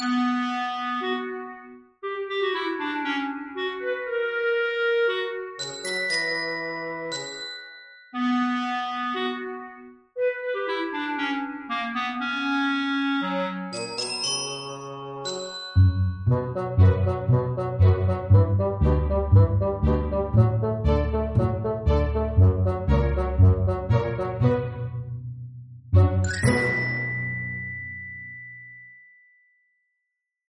Mm-hmm.